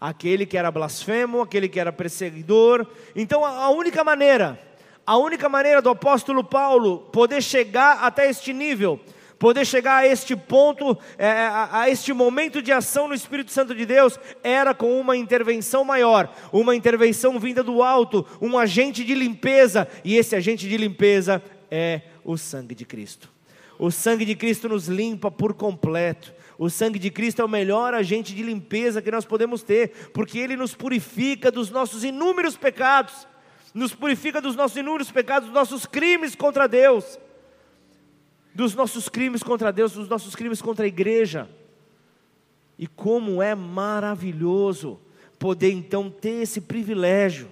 aquele que era blasfemo, aquele que era perseguidor. Então a única maneira, a única maneira do apóstolo Paulo poder chegar até este nível, poder chegar a este ponto, é, é, a, a este momento de ação no Espírito Santo de Deus, era com uma intervenção maior, uma intervenção vinda do alto, um agente de limpeza, e esse agente de limpeza é o sangue de Cristo. O sangue de Cristo nos limpa por completo. O sangue de Cristo é o melhor agente de limpeza que nós podemos ter, porque ele nos purifica dos nossos inúmeros pecados, nos purifica dos nossos inúmeros pecados, dos nossos crimes contra Deus, dos nossos crimes contra Deus, dos nossos crimes contra a igreja. E como é maravilhoso poder então ter esse privilégio.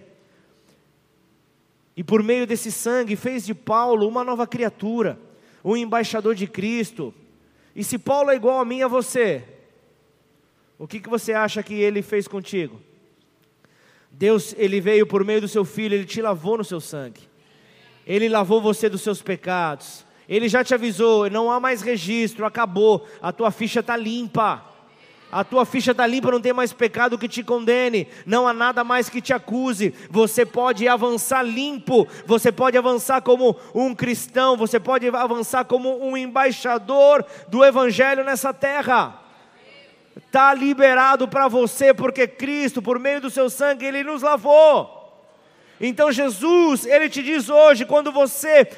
E por meio desse sangue fez de Paulo uma nova criatura, um embaixador de Cristo, e se Paulo é igual a mim a você, o que, que você acha que ele fez contigo? Deus, ele veio por meio do seu filho, ele te lavou no seu sangue. Ele lavou você dos seus pecados. Ele já te avisou, não há mais registro, acabou, a tua ficha está limpa. A tua ficha está limpa, não tem mais pecado que te condene, não há nada mais que te acuse. Você pode avançar limpo, você pode avançar como um cristão, você pode avançar como um embaixador do Evangelho nessa terra. Está liberado para você, porque Cristo, por meio do seu sangue, Ele nos lavou. Então Jesus, Ele te diz hoje, quando você,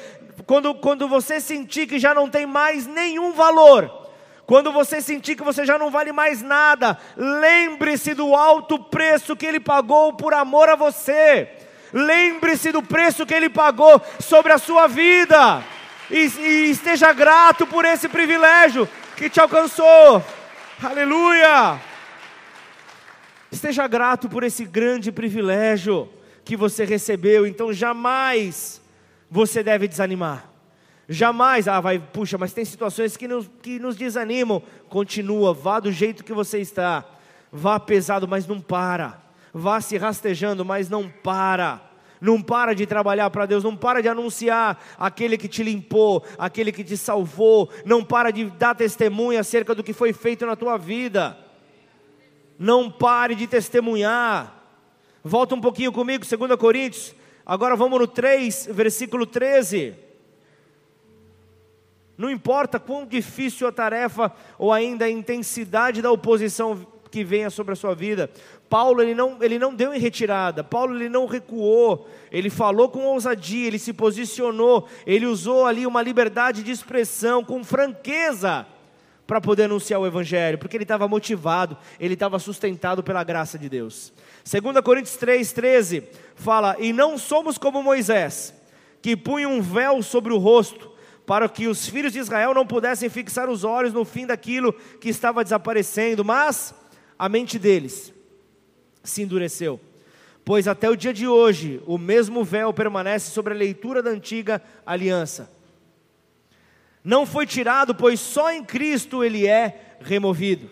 quando, quando você sentir que já não tem mais nenhum valor, quando você sentir que você já não vale mais nada, lembre-se do alto preço que ele pagou por amor a você. Lembre-se do preço que ele pagou sobre a sua vida. E, e esteja grato por esse privilégio que te alcançou. Aleluia! Esteja grato por esse grande privilégio que você recebeu. Então jamais você deve desanimar. Jamais, ah, vai, puxa, mas tem situações que nos, que nos desanimam. Continua, vá do jeito que você está. Vá pesado, mas não para. Vá se rastejando, mas não para. Não para de trabalhar para Deus, não para de anunciar aquele que te limpou, aquele que te salvou, não para de dar testemunho acerca do que foi feito na tua vida. Não pare de testemunhar. Volta um pouquinho comigo, 2 Coríntios. Agora vamos no 3, versículo 13. Não importa quão difícil a tarefa ou ainda a intensidade da oposição que venha sobre a sua vida. Paulo ele não, ele não deu em retirada, Paulo ele não recuou, ele falou com ousadia, ele se posicionou, ele usou ali uma liberdade de expressão com franqueza para poder anunciar o Evangelho, porque ele estava motivado, ele estava sustentado pela graça de Deus. 2 Coríntios 3,13 fala: E não somos como Moisés, que punha um véu sobre o rosto, para que os filhos de Israel não pudessem fixar os olhos no fim daquilo que estava desaparecendo, mas a mente deles se endureceu. Pois até o dia de hoje, o mesmo véu permanece sobre a leitura da antiga aliança. Não foi tirado, pois só em Cristo ele é removido.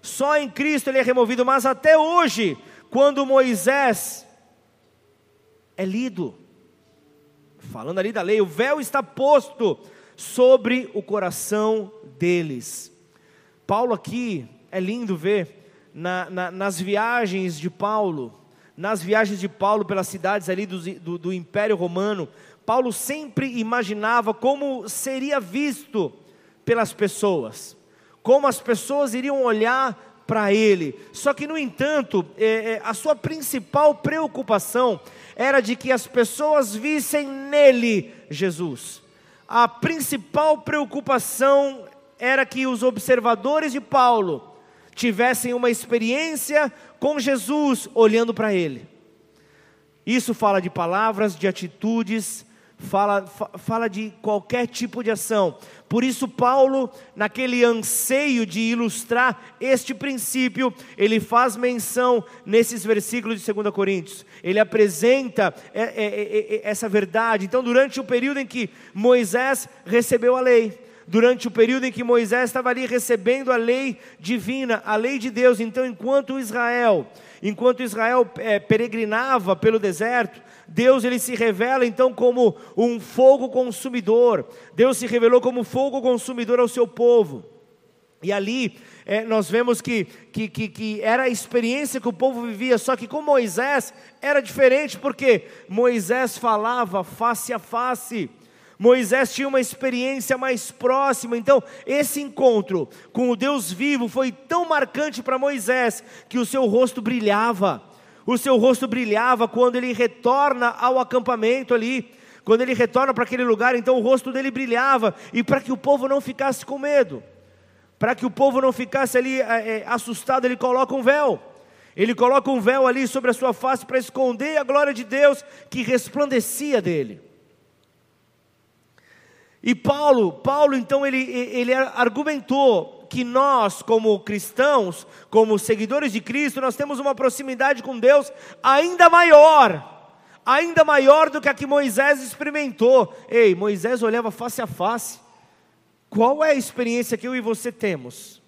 Só em Cristo ele é removido, mas até hoje, quando Moisés é lido, falando ali da lei, o véu está posto sobre o coração deles. Paulo aqui, é lindo ver, na, na, nas viagens de Paulo, nas viagens de Paulo pelas cidades ali do, do, do Império Romano, Paulo sempre imaginava como seria visto pelas pessoas, como as pessoas iriam olhar para ele. Só que, no entanto, é, é, a sua principal preocupação era de que as pessoas vissem nele Jesus a principal preocupação era que os observadores de Paulo tivessem uma experiência com Jesus olhando para ele. Isso fala de palavras, de atitudes, fala, fala de qualquer tipo de ação. Por isso, Paulo, naquele anseio de ilustrar este princípio, ele faz menção nesses versículos de 2 Coríntios. Ele apresenta é, é, é, essa verdade. Então, durante o período em que Moisés recebeu a lei, durante o período em que Moisés estava ali recebendo a lei divina, a lei de Deus, então, enquanto Israel, enquanto Israel é, peregrinava pelo deserto, Deus ele se revela então como um fogo consumidor. Deus se revelou como fogo consumidor ao seu povo. E ali é, nós vemos que, que, que, que, era a experiência que o povo vivia, só que com Moisés era diferente, porque Moisés falava face a face. Moisés tinha uma experiência mais próxima, então esse encontro com o Deus vivo foi tão marcante para Moisés que o seu rosto brilhava o seu rosto brilhava quando ele retorna ao acampamento ali, quando ele retorna para aquele lugar, então o rosto dele brilhava, e para que o povo não ficasse com medo, para que o povo não ficasse ali é, assustado, ele coloca um véu, ele coloca um véu ali sobre a sua face para esconder a glória de Deus que resplandecia dele. E Paulo, Paulo então ele, ele argumentou que nós, como cristãos, como seguidores de Cristo, nós temos uma proximidade com Deus ainda maior, ainda maior do que a que Moisés experimentou. Ei, Moisés olhava face a face. Qual é a experiência que eu e você temos?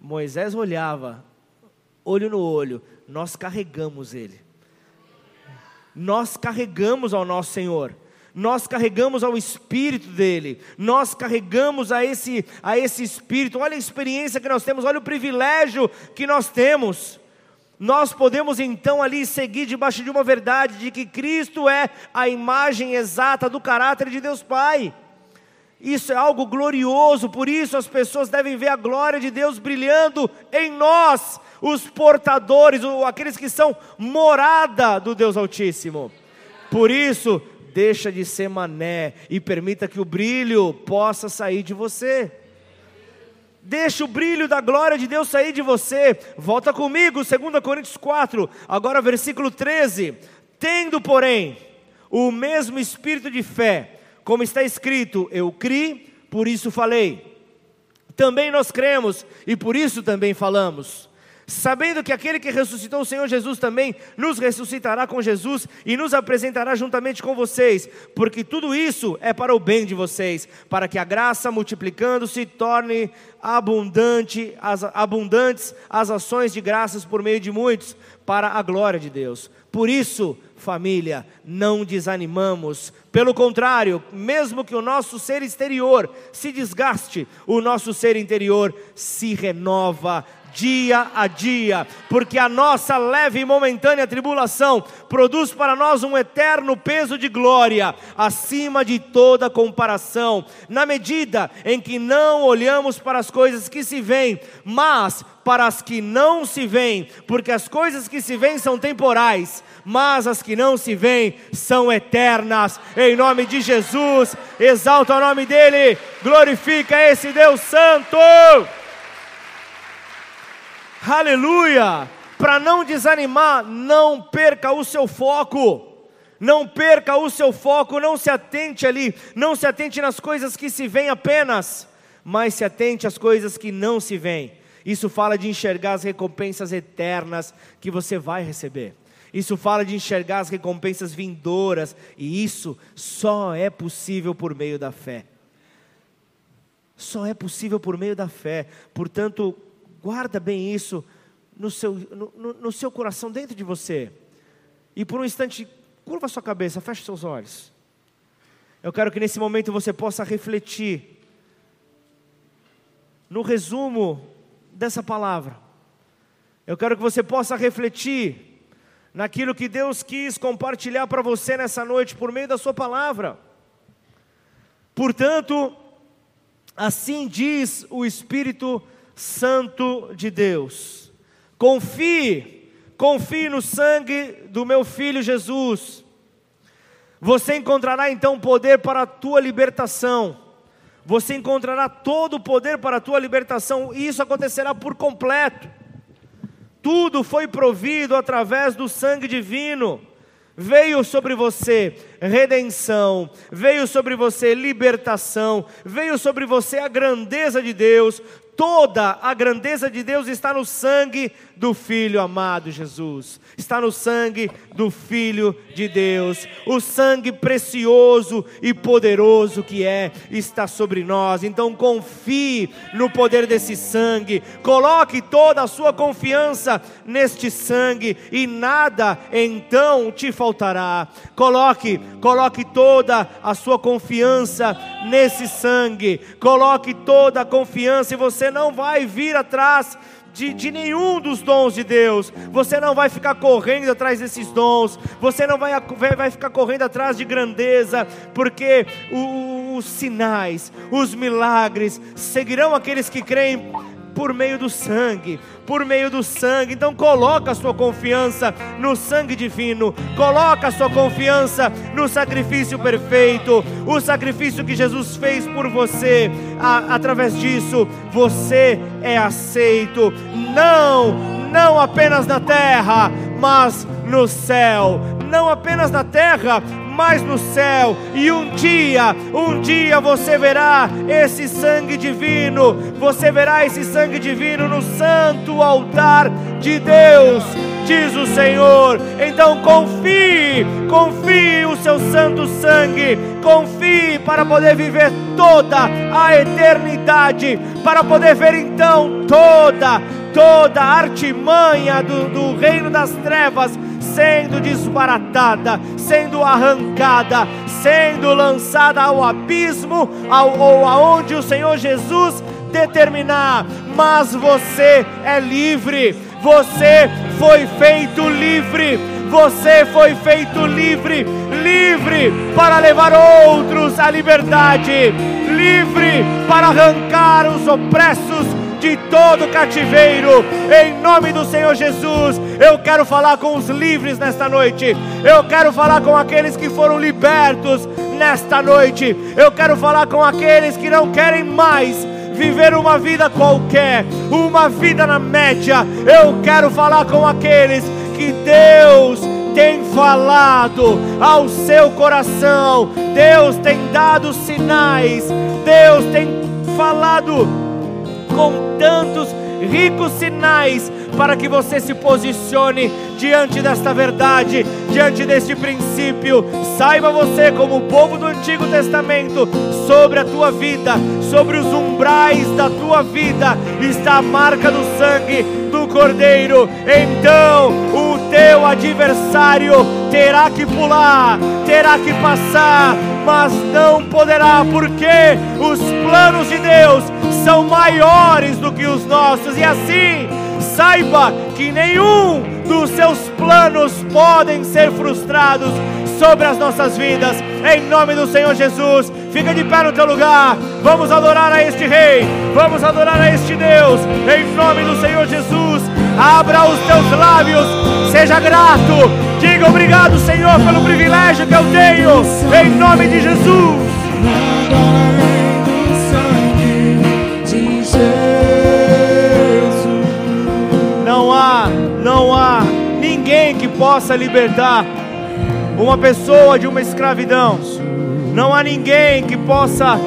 Moisés olhava, olho no olho, nós carregamos ele. Nós carregamos ao nosso Senhor nós carregamos ao Espírito dele, nós carregamos a esse, a esse Espírito. Olha a experiência que nós temos, olha o privilégio que nós temos. Nós podemos então ali seguir debaixo de uma verdade de que Cristo é a imagem exata do caráter de Deus Pai. Isso é algo glorioso, por isso as pessoas devem ver a glória de Deus brilhando em nós, os portadores, aqueles que são morada do Deus Altíssimo. Por isso, deixa de ser mané e permita que o brilho possa sair de você. Deixa o brilho da glória de Deus sair de você. Volta comigo, 2 Coríntios 4, agora versículo 13. Tendo, porém, o mesmo espírito de fé, como está escrito: Eu criei, por isso falei. Também nós cremos e por isso também falamos sabendo que aquele que ressuscitou o Senhor Jesus também nos ressuscitará com Jesus e nos apresentará juntamente com vocês, porque tudo isso é para o bem de vocês, para que a graça multiplicando-se torne abundante, as, abundantes as ações de graças por meio de muitos, para a glória de Deus. Por isso, família, não desanimamos. Pelo contrário, mesmo que o nosso ser exterior se desgaste, o nosso ser interior se renova dia a dia, porque a nossa leve e momentânea tribulação produz para nós um eterno peso de glória, acima de toda comparação, na medida em que não olhamos para as coisas que se veem, mas para as que não se veem, porque as coisas que se veem são temporais, mas as que não se veem são eternas. Em nome de Jesus, exalta o nome dele, glorifica esse Deus Santo. Aleluia! Para não desanimar, não perca o seu foco. Não perca o seu foco, não se atente ali, não se atente nas coisas que se veem apenas, mas se atente às coisas que não se veem. Isso fala de enxergar as recompensas eternas que você vai receber. Isso fala de enxergar as recompensas vindouras, e isso só é possível por meio da fé. Só é possível por meio da fé. Portanto, Guarda bem isso no seu, no, no, no seu coração, dentro de você. E por um instante, curva sua cabeça, feche seus olhos. Eu quero que nesse momento você possa refletir no resumo dessa palavra. Eu quero que você possa refletir naquilo que Deus quis compartilhar para você nessa noite por meio da Sua palavra. Portanto, assim diz o Espírito Santo de Deus. Confie, confie no sangue do meu filho Jesus. Você encontrará então poder para a tua libertação. Você encontrará todo o poder para a tua libertação, e isso acontecerá por completo. Tudo foi provido através do sangue divino. Veio sobre você redenção, veio sobre você libertação, veio sobre você a grandeza de Deus, toda a grandeza de Deus está no sangue do Filho amado Jesus, está no sangue do Filho de Deus, o sangue precioso e poderoso que é, está sobre nós. Então confie no poder desse sangue, coloque toda a sua confiança neste sangue e nada então te faltará. Coloque, coloque toda a sua confiança nesse sangue, coloque toda a confiança e você não vai vir atrás de, de, nenhum dos dons de Deus, você não vai ficar correndo atrás desses dons, você não vai, vai ficar correndo atrás de grandeza, porque os sinais, os milagres seguirão aqueles que creem por meio do sangue, por meio do sangue. Então coloca a sua confiança no sangue divino, coloca a sua confiança no sacrifício perfeito, o sacrifício que Jesus fez por você. A, através disso, você é aceito. Não, não apenas na terra, mas no céu. Não apenas na terra, mais no céu, e um dia, um dia você verá esse sangue divino, você verá esse sangue divino no santo altar de Deus, diz o Senhor. Então confie, confie o seu santo sangue, confie para poder viver toda a eternidade, para poder ver então toda, toda a artimanha do, do reino das trevas sendo desbaratada, sendo arrancada, sendo lançada ao abismo, ao, ou aonde o Senhor Jesus determinar. Mas você é livre, você foi feito livre. Você foi feito livre, livre para levar outros à liberdade, livre para arrancar os opressos de todo cativeiro, em nome do Senhor Jesus. Eu quero falar com os livres nesta noite, eu quero falar com aqueles que foram libertos nesta noite, eu quero falar com aqueles que não querem mais viver uma vida qualquer, uma vida na média. Eu quero falar com aqueles que Deus tem falado ao seu coração, Deus tem dado sinais, Deus tem falado com tantos ricos sinais para que você se posicione diante desta verdade, diante deste princípio. Saiba você, como povo do Antigo Testamento, sobre a tua vida, sobre os umbrais da tua vida, está a marca do sangue do Cordeiro. Então o teu adversário terá que pular, terá que passar, mas não poderá, porque os planos de Deus são maiores do que os nossos, e assim saiba que nenhum dos seus planos podem ser frustrados sobre as nossas vidas, em nome do Senhor Jesus. Fica de pé no teu lugar, vamos adorar a este Rei, vamos adorar a este Deus, em nome do Senhor Jesus. Abra os teus lábios, seja grato, diga obrigado, Senhor, pelo privilégio que eu tenho, em nome de Jesus. Não há, não há ninguém que possa libertar uma pessoa de uma escravidão. Não há ninguém que possa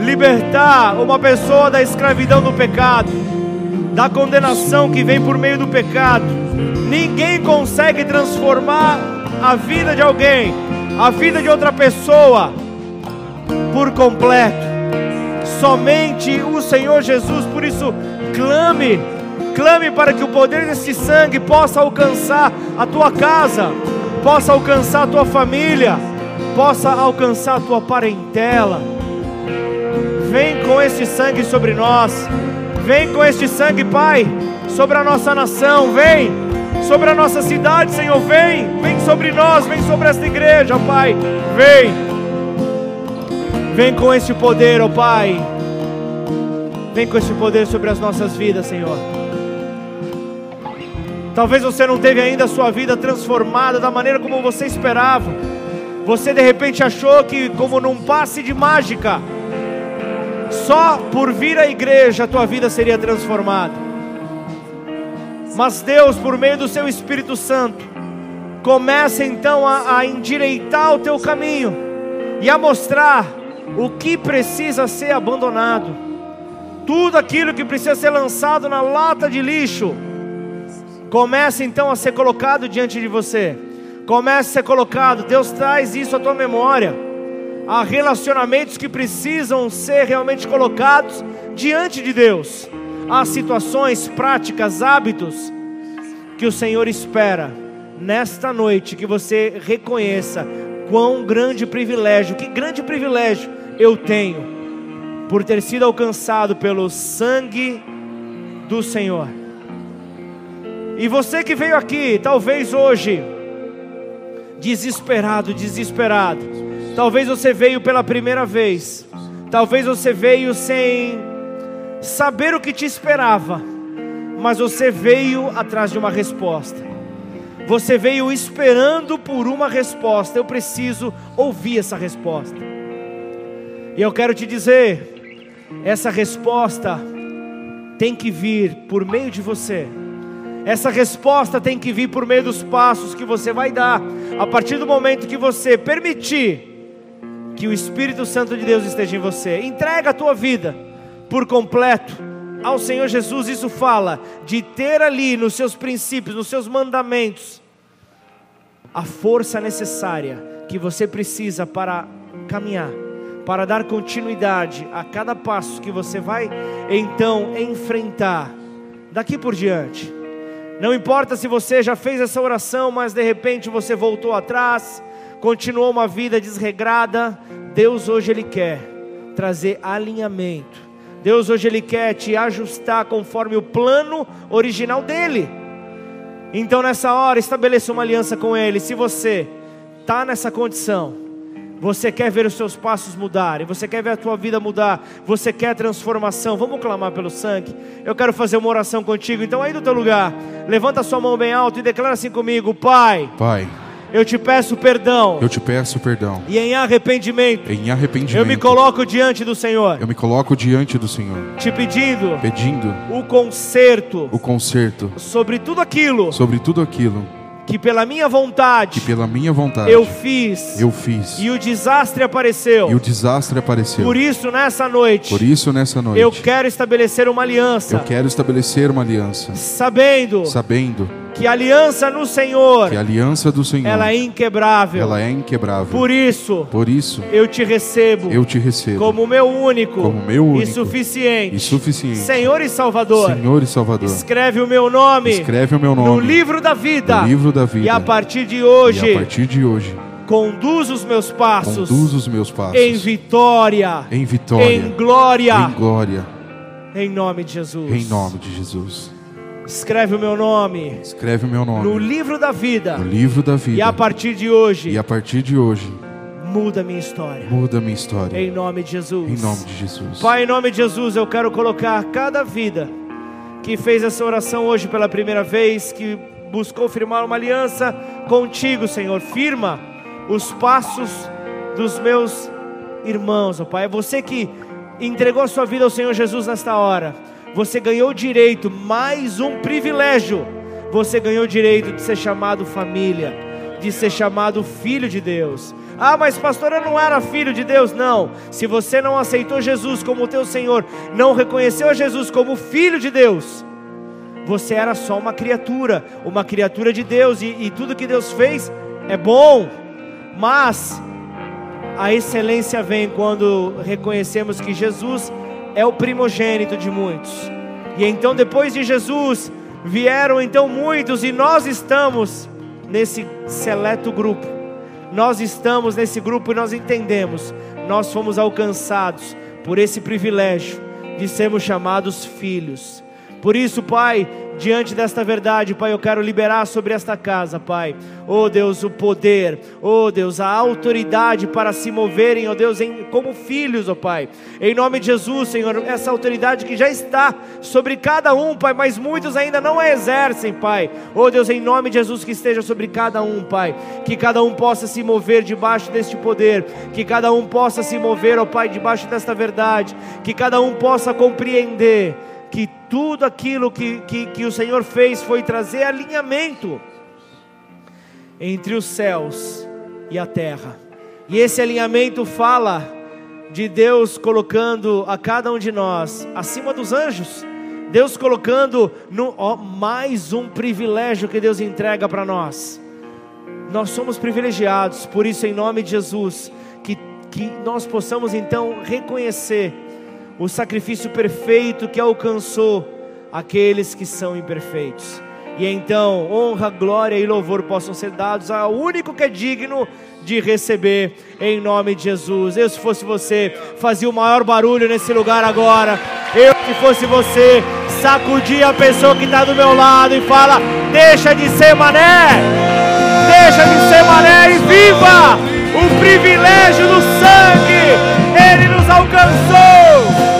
libertar uma pessoa da escravidão do pecado, da condenação que vem por meio do pecado. Ninguém consegue transformar a vida de alguém, a vida de outra pessoa, por completo. Somente o Senhor Jesus, por isso, clame Clame para que o poder desse sangue possa alcançar a tua casa, possa alcançar a tua família, possa alcançar a tua parentela. Vem com este sangue sobre nós. Vem com este sangue, Pai, sobre a nossa nação. Vem sobre a nossa cidade, Senhor. Vem, vem sobre nós, vem sobre esta igreja, Pai. Vem. Vem com este poder, ó Pai. Vem com este poder sobre as nossas vidas, Senhor. Talvez você não teve ainda a sua vida transformada da maneira como você esperava. Você de repente achou que, como num passe de mágica, só por vir à igreja a tua vida seria transformada. Mas Deus, por meio do seu Espírito Santo, começa então a, a endireitar o teu caminho e a mostrar o que precisa ser abandonado, tudo aquilo que precisa ser lançado na lata de lixo, começa então a ser colocado diante de você, começa a ser colocado, Deus traz isso à tua memória, há relacionamentos que precisam ser realmente colocados diante de Deus, há situações, práticas, hábitos que o Senhor espera nesta noite que você reconheça quão grande privilégio, que grande privilégio eu tenho por ter sido alcançado pelo sangue do Senhor. E você que veio aqui, talvez hoje, desesperado, desesperado, talvez você veio pela primeira vez, talvez você veio sem saber o que te esperava, mas você veio atrás de uma resposta. Você veio esperando por uma resposta. Eu preciso ouvir essa resposta. E eu quero te dizer, essa resposta tem que vir por meio de você. Essa resposta tem que vir por meio dos passos que você vai dar a partir do momento que você permitir que o Espírito Santo de Deus esteja em você. Entrega a tua vida por completo ao Senhor Jesus, isso fala de ter ali nos seus princípios, nos seus mandamentos, a força necessária que você precisa para caminhar, para dar continuidade a cada passo que você vai então enfrentar daqui por diante. Não importa se você já fez essa oração, mas de repente você voltou atrás, continuou uma vida desregrada, Deus hoje ele quer trazer alinhamento Deus hoje Ele quer te ajustar conforme o plano original dEle. Então nessa hora estabeleça uma aliança com Ele. Se você está nessa condição, você quer ver os seus passos mudarem, você quer ver a tua vida mudar, você quer transformação, vamos clamar pelo sangue. Eu quero fazer uma oração contigo. Então aí do teu lugar, levanta a sua mão bem alto e declara assim comigo: Pai. Pai eu te peço perdão. Eu te peço perdão. E em arrependimento. Em arrependimento. Eu me coloco diante do Senhor. Eu me coloco diante do Senhor. Te pedindo. Pedindo. O conserto. O conserto. Sobre tudo aquilo. Sobre tudo aquilo que pela minha vontade, que pela minha vontade eu fiz, eu fiz, e o desastre apareceu, e o desastre apareceu. Por isso nessa noite, por isso nessa noite, eu quero estabelecer uma aliança, eu quero estabelecer uma aliança, sabendo, sabendo que a aliança no Senhor, que aliança do Senhor, ela é inquebrável. Ela é inquebrável. Por isso, por isso, eu te recebo, eu te recebo como meu único, como meu único e suficiente, e suficiente, Senhor e Salvador. Senhor e Salvador. Escreve o meu nome, escreve o meu nome no livro da vida, no livro da vida. E a partir de hoje, e a partir de hoje, conduz os meus passos, conduz os meus passos em vitória, em vitória, em glória, em glória, em nome de Jesus, em nome de Jesus. Escreve o meu nome. Escreve o meu nome. No livro da vida. No livro da vida. E a partir de hoje. E a partir de hoje. Muda minha história. Muda minha história. Em nome de Jesus. Em nome de Jesus. Pai, em nome de Jesus, eu quero colocar cada vida que fez essa oração hoje pela primeira vez, que buscou firmar uma aliança contigo, Senhor. Firma os passos dos meus irmãos, ó Pai. É você que entregou a sua vida ao Senhor Jesus nesta hora você ganhou direito, mais um privilégio. Você ganhou direito de ser chamado família, de ser chamado filho de Deus. Ah, mas pastor, eu não era filho de Deus, não. Se você não aceitou Jesus como teu Senhor, não reconheceu Jesus como filho de Deus, você era só uma criatura, uma criatura de Deus, e, e tudo que Deus fez é bom, mas a excelência vem quando reconhecemos que Jesus é o primogênito de muitos. E então depois de Jesus vieram então muitos e nós estamos nesse seleto grupo. Nós estamos nesse grupo e nós entendemos, nós fomos alcançados por esse privilégio de sermos chamados filhos. Por isso, Pai, diante desta verdade, Pai, eu quero liberar sobre esta casa, Pai. Oh Deus, o poder, oh Deus, a autoridade para se moverem, oh Deus, em, como filhos, oh Pai. Em nome de Jesus, Senhor, essa autoridade que já está sobre cada um, Pai, mas muitos ainda não a exercem, Pai. Oh Deus, em nome de Jesus, que esteja sobre cada um, Pai. Que cada um possa se mover debaixo deste poder, que cada um possa se mover, oh Pai, debaixo desta verdade, que cada um possa compreender que tudo aquilo que, que, que o Senhor fez foi trazer alinhamento entre os céus e a terra. E esse alinhamento fala de Deus colocando a cada um de nós acima dos anjos. Deus colocando no ó, mais um privilégio que Deus entrega para nós. Nós somos privilegiados, por isso, em nome de Jesus, que, que nós possamos então reconhecer o sacrifício perfeito que alcançou aqueles que são imperfeitos. E então, honra, glória e louvor possam ser dados ao único que é digno de receber, em nome de Jesus. Eu, se fosse você, fazia o maior barulho nesse lugar agora. Eu, se fosse você, sacudia a pessoa que está do meu lado e fala: Deixa de ser mané, deixa de ser mané e viva! Ele nos alcançou.